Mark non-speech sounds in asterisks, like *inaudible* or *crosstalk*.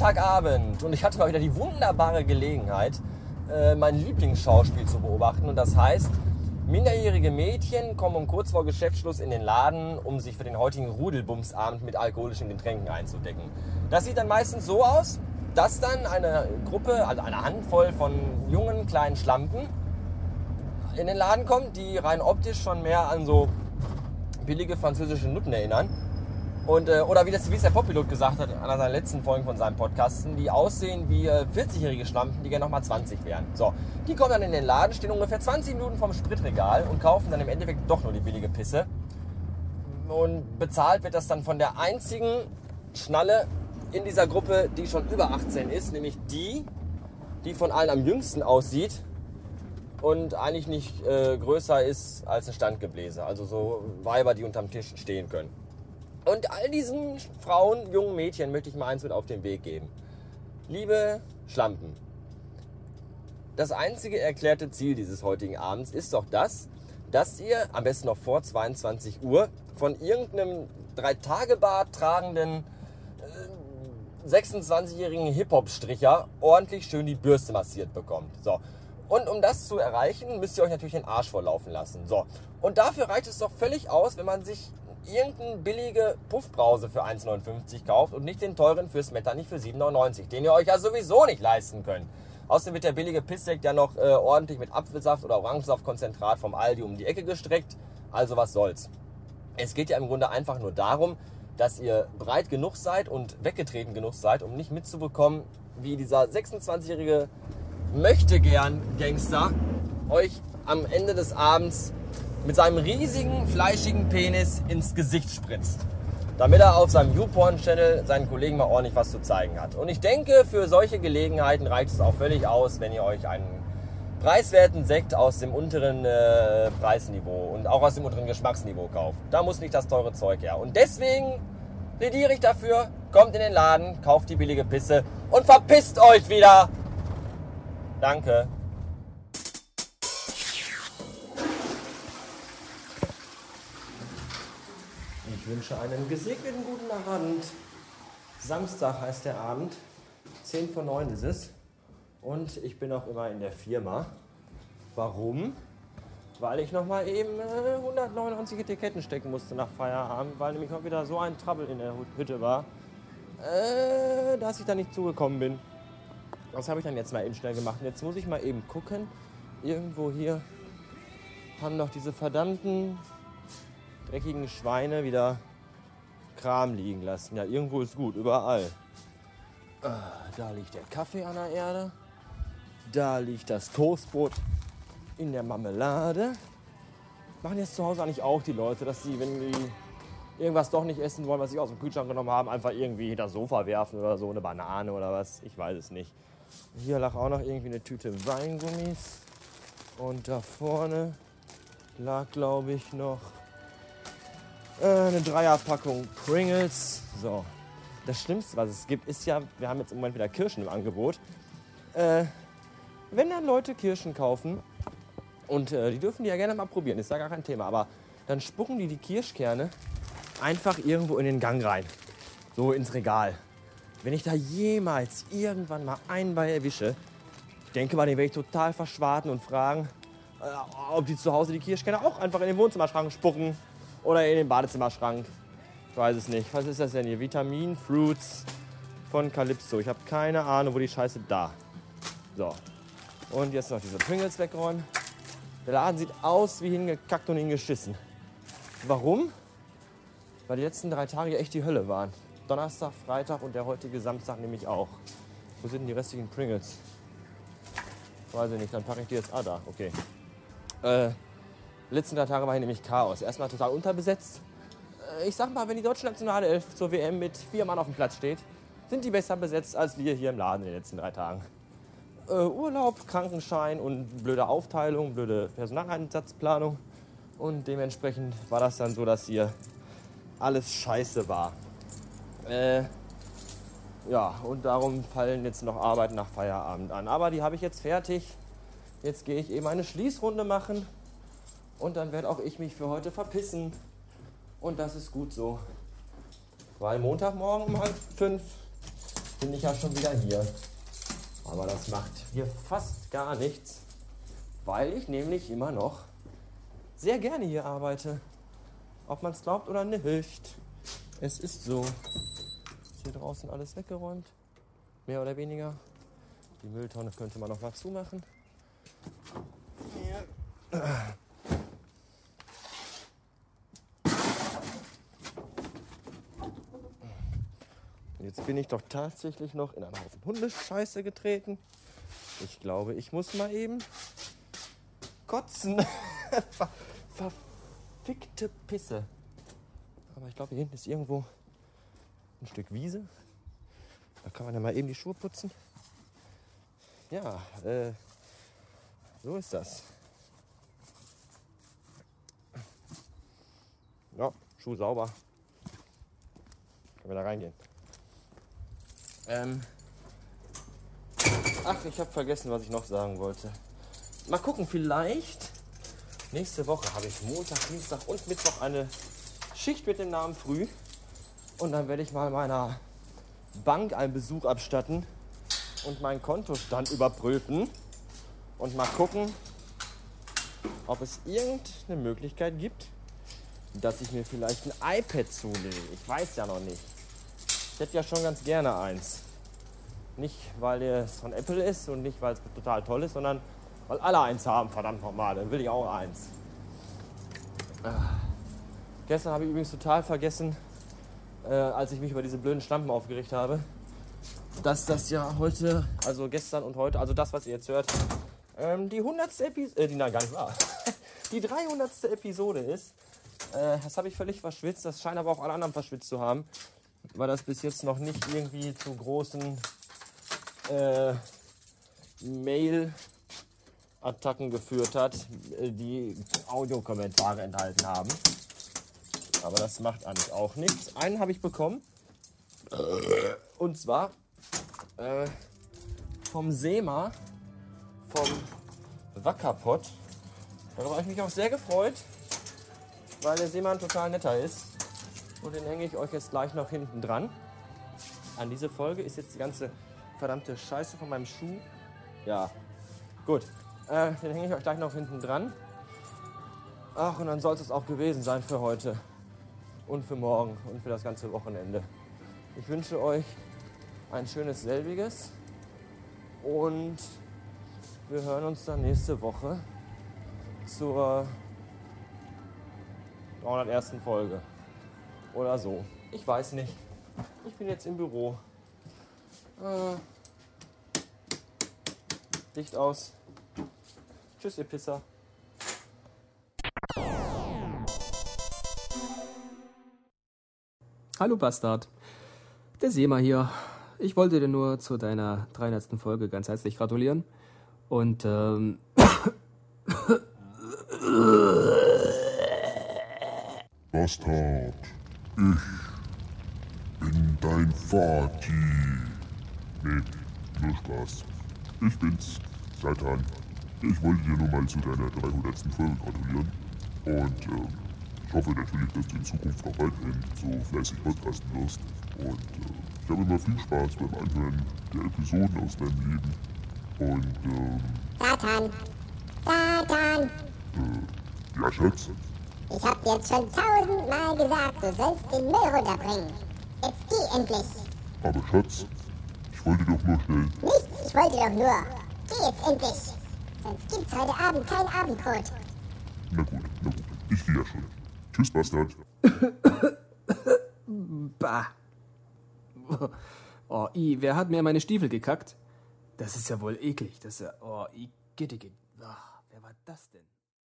Sonntagabend und ich hatte mal wieder die wunderbare Gelegenheit, äh, mein Lieblingsschauspiel zu beobachten. Und das heißt, minderjährige Mädchen kommen um kurz vor Geschäftsschluss in den Laden, um sich für den heutigen Rudelbumsabend mit alkoholischen Getränken einzudecken. Das sieht dann meistens so aus, dass dann eine Gruppe, also eine Handvoll von jungen kleinen Schlampen in den Laden kommt, die rein optisch schon mehr an so billige französische Nutten erinnern. Und, äh, oder wie, das, wie es der Poppilot gesagt hat in einer seiner letzten Folgen von seinem Podcasten, die aussehen wie äh, 40-jährige Schlampen, die gerne nochmal 20 wären. So, die kommen dann in den Laden, stehen ungefähr 20 Minuten vom Spritregal und kaufen dann im Endeffekt doch nur die billige Pisse. Und bezahlt wird das dann von der einzigen Schnalle in dieser Gruppe, die schon über 18 ist, nämlich die, die von allen am jüngsten aussieht und eigentlich nicht äh, größer ist als ein Standgebläse. Also so Weiber, die unterm Tisch stehen können. Und all diesen Frauen, jungen Mädchen möchte ich mal eins mit auf den Weg geben. Liebe Schlampen, das einzige erklärte Ziel dieses heutigen Abends ist doch das, dass ihr am besten noch vor 22 Uhr von irgendeinem Drei-Tage-Bart tragenden äh, 26-jährigen Hip-Hop-Stricher ordentlich schön die Bürste massiert bekommt. So. Und um das zu erreichen, müsst ihr euch natürlich den Arsch vorlaufen lassen. So. Und dafür reicht es doch völlig aus, wenn man sich irgendeine billige Puffbrause für 1,59 kauft und nicht den teuren fürs Metternich für 7,99, den ihr euch ja sowieso nicht leisten könnt. Außerdem wird der billige Pisssekt ja noch äh, ordentlich mit Apfelsaft oder Orangensaftkonzentrat vom Aldi um die Ecke gestreckt. Also was soll's. Es geht ja im Grunde einfach nur darum, dass ihr breit genug seid und weggetreten genug seid, um nicht mitzubekommen, wie dieser 26-jährige möchte gern Gangster euch am Ende des Abends mit seinem riesigen, fleischigen Penis ins Gesicht spritzt. Damit er auf seinem YouPorn-Channel seinen Kollegen mal ordentlich was zu zeigen hat. Und ich denke, für solche Gelegenheiten reicht es auch völlig aus, wenn ihr euch einen preiswerten Sekt aus dem unteren äh, Preisniveau und auch aus dem unteren Geschmacksniveau kauft. Da muss nicht das teure Zeug her. Und deswegen plädiere ich dafür, kommt in den Laden, kauft die billige Pisse und verpisst euch wieder. Danke. Wünsche einen gesegneten guten Abend. Samstag heißt der Abend. 10 vor 9 ist es. Und ich bin auch immer in der Firma. Warum? Weil ich nochmal eben äh, 199 Etiketten stecken musste nach Feierabend, weil nämlich auch wieder so ein Trouble in der Hütte war, äh, dass ich da nicht zugekommen bin. Das habe ich dann jetzt mal eben schnell gemacht. Jetzt muss ich mal eben gucken. Irgendwo hier haben doch diese verdammten dreckigen Schweine wieder Kram liegen lassen. Ja, irgendwo ist gut, überall. Ah, da liegt der Kaffee an der Erde. Da liegt das Toastbrot in der Marmelade. Machen jetzt zu Hause eigentlich auch die Leute, dass sie, wenn die irgendwas doch nicht essen wollen, was sie aus dem Kühlschrank genommen haben, einfach irgendwie hinter das Sofa werfen oder so, eine Banane oder was. Ich weiß es nicht. Hier lag auch noch irgendwie eine Tüte Weingummis. Und da vorne lag, glaube ich, noch äh, eine Dreierpackung Pringles. So. Das Schlimmste, was es gibt, ist ja, wir haben jetzt im Moment wieder Kirschen im Angebot. Äh, wenn dann Leute Kirschen kaufen, und äh, die dürfen die ja gerne mal probieren, ist ja gar kein Thema, aber dann spucken die die Kirschkerne einfach irgendwo in den Gang rein. So ins Regal. Wenn ich da jemals irgendwann mal einen bei erwische, ich denke mal, den werde ich total verschwarten und fragen, äh, ob die zu Hause die Kirschkerne auch einfach in den Wohnzimmerschrank spucken oder in den Badezimmerschrank. Ich weiß es nicht. Was ist das denn hier? Vitamin Fruits von Calypso. Ich habe keine Ahnung, wo die Scheiße da. So. Und jetzt noch diese Pringles wegräumen. Der Laden sieht aus wie hingekackt und hingeschissen. Warum? Weil die letzten drei Tage echt die Hölle waren. Donnerstag, Freitag und der heutige Samstag nämlich auch. Wo sind denn die restlichen Pringles? Weiß ich nicht, dann packe ich die jetzt. Ah, da, okay. Äh, letzten drei Tage war hier nämlich Chaos. Erstmal total unterbesetzt. Äh, ich sag mal, wenn die deutsche nationale Elf zur WM mit vier Mann auf dem Platz steht, sind die besser besetzt als wir hier im Laden in den letzten drei Tagen. Äh, Urlaub, Krankenschein und blöde Aufteilung, blöde Personaleinsatzplanung. Und dementsprechend war das dann so, dass hier alles scheiße war. Äh, ja, und darum fallen jetzt noch Arbeiten nach Feierabend an. Aber die habe ich jetzt fertig. Jetzt gehe ich eben eine Schließrunde machen. Und dann werde auch ich mich für heute verpissen. Und das ist gut so. Weil Montagmorgen um halb fünf bin ich ja schon wieder hier. Aber das macht hier fast gar nichts, weil ich nämlich immer noch sehr gerne hier arbeite. Ob man es glaubt oder nicht. Es ist so. Ist hier draußen alles weggeräumt. Mehr oder weniger. Die Mülltonne könnte man noch mal zumachen. Jetzt bin ich doch tatsächlich noch in einen Haufen Hundescheiße getreten. Ich glaube, ich muss mal eben kotzen. *laughs* Ver verfickte Pisse. Aber ich glaube, hier hinten ist irgendwo ein Stück Wiese. Da kann man ja mal eben die Schuhe putzen. Ja, äh, so ist das. Ja, Schuh sauber. Können wir da reingehen. Ähm Ach, ich habe vergessen, was ich noch sagen wollte. Mal gucken, vielleicht nächste Woche habe ich Montag, Dienstag und Mittwoch eine Schicht mit dem Namen Früh. Und dann werde ich mal meiner Bank einen Besuch abstatten und meinen Kontostand überprüfen und mal gucken, ob es irgendeine Möglichkeit gibt, dass ich mir vielleicht ein iPad zulege. Ich weiß ja noch nicht. Ich hätte ja schon ganz gerne eins. Nicht, weil es von Apple ist und nicht, weil es total toll ist, sondern weil alle eins haben, verdammt nochmal. Dann will ich auch eins. Ah. Gestern habe ich übrigens total vergessen, äh, als ich mich über diese blöden Stampen aufgeregt habe, dass das ja heute, also gestern und heute, also das, was ihr jetzt hört, ähm, die 100. Episode, äh, die, nein, gar nicht wahr, *laughs* die 300. Episode ist. Äh, das habe ich völlig verschwitzt, das scheinen aber auch alle anderen verschwitzt zu haben, weil das bis jetzt noch nicht irgendwie zu großen äh, Mail-Attacken geführt hat, die Audiokommentare enthalten haben. Aber das macht eigentlich auch nichts. Einen habe ich bekommen. Und zwar äh, vom Sema, vom Wackerpott. Darüber habe ich mich auch sehr gefreut, weil der Seemann total netter ist. Und den hänge ich euch jetzt gleich noch hinten dran. An diese Folge ist jetzt die ganze verdammte Scheiße von meinem Schuh. Ja, gut. Äh, den hänge ich euch gleich noch hinten dran. Ach, und dann soll es auch gewesen sein für heute und für morgen und für das ganze Wochenende. Ich wünsche euch ein schönes selbiges und wir hören uns dann nächste Woche zur 301. Folge oder so. Ich weiß nicht. Ich bin jetzt im Büro. Äh, Licht aus. Tschüss, ihr Pisser. Hallo Bastard. Der Sema hier. Ich wollte dir nur zu deiner 300. Folge ganz herzlich gratulieren. Und ähm. Bastard, ich bin dein Vati. Nee, nur Spaß. Ich bin's, Satan. Ich wollte dir nur mal zu deiner 300. Folge gratulieren. Und ähm, ich hoffe natürlich, dass du in Zukunft noch weiterhin so fleißig podcasten wirst. Und äh, ich habe immer viel Spaß beim Anhören der Episoden aus deinem Leben. Und ähm. Satan! Satan! Äh, ja, Schatz? Ich hab dir jetzt schon tausendmal gesagt, du sollst den Müll runterbringen. Jetzt geh endlich! Aber Schatz, ich wollte doch nur schnell. Nichts, ich wollte doch nur. Geh jetzt endlich! Sonst gibt's heute Abend kein Abendbrot. Na gut, na gut. Ich gehe ja schon. Tschüss, Bastard. bah. Oh, i, wer hat mir meine Stiefel gekackt? Das ist ja wohl eklig. Das ist ja. Oh, i, gitte, gitte. Oh, wer war das denn?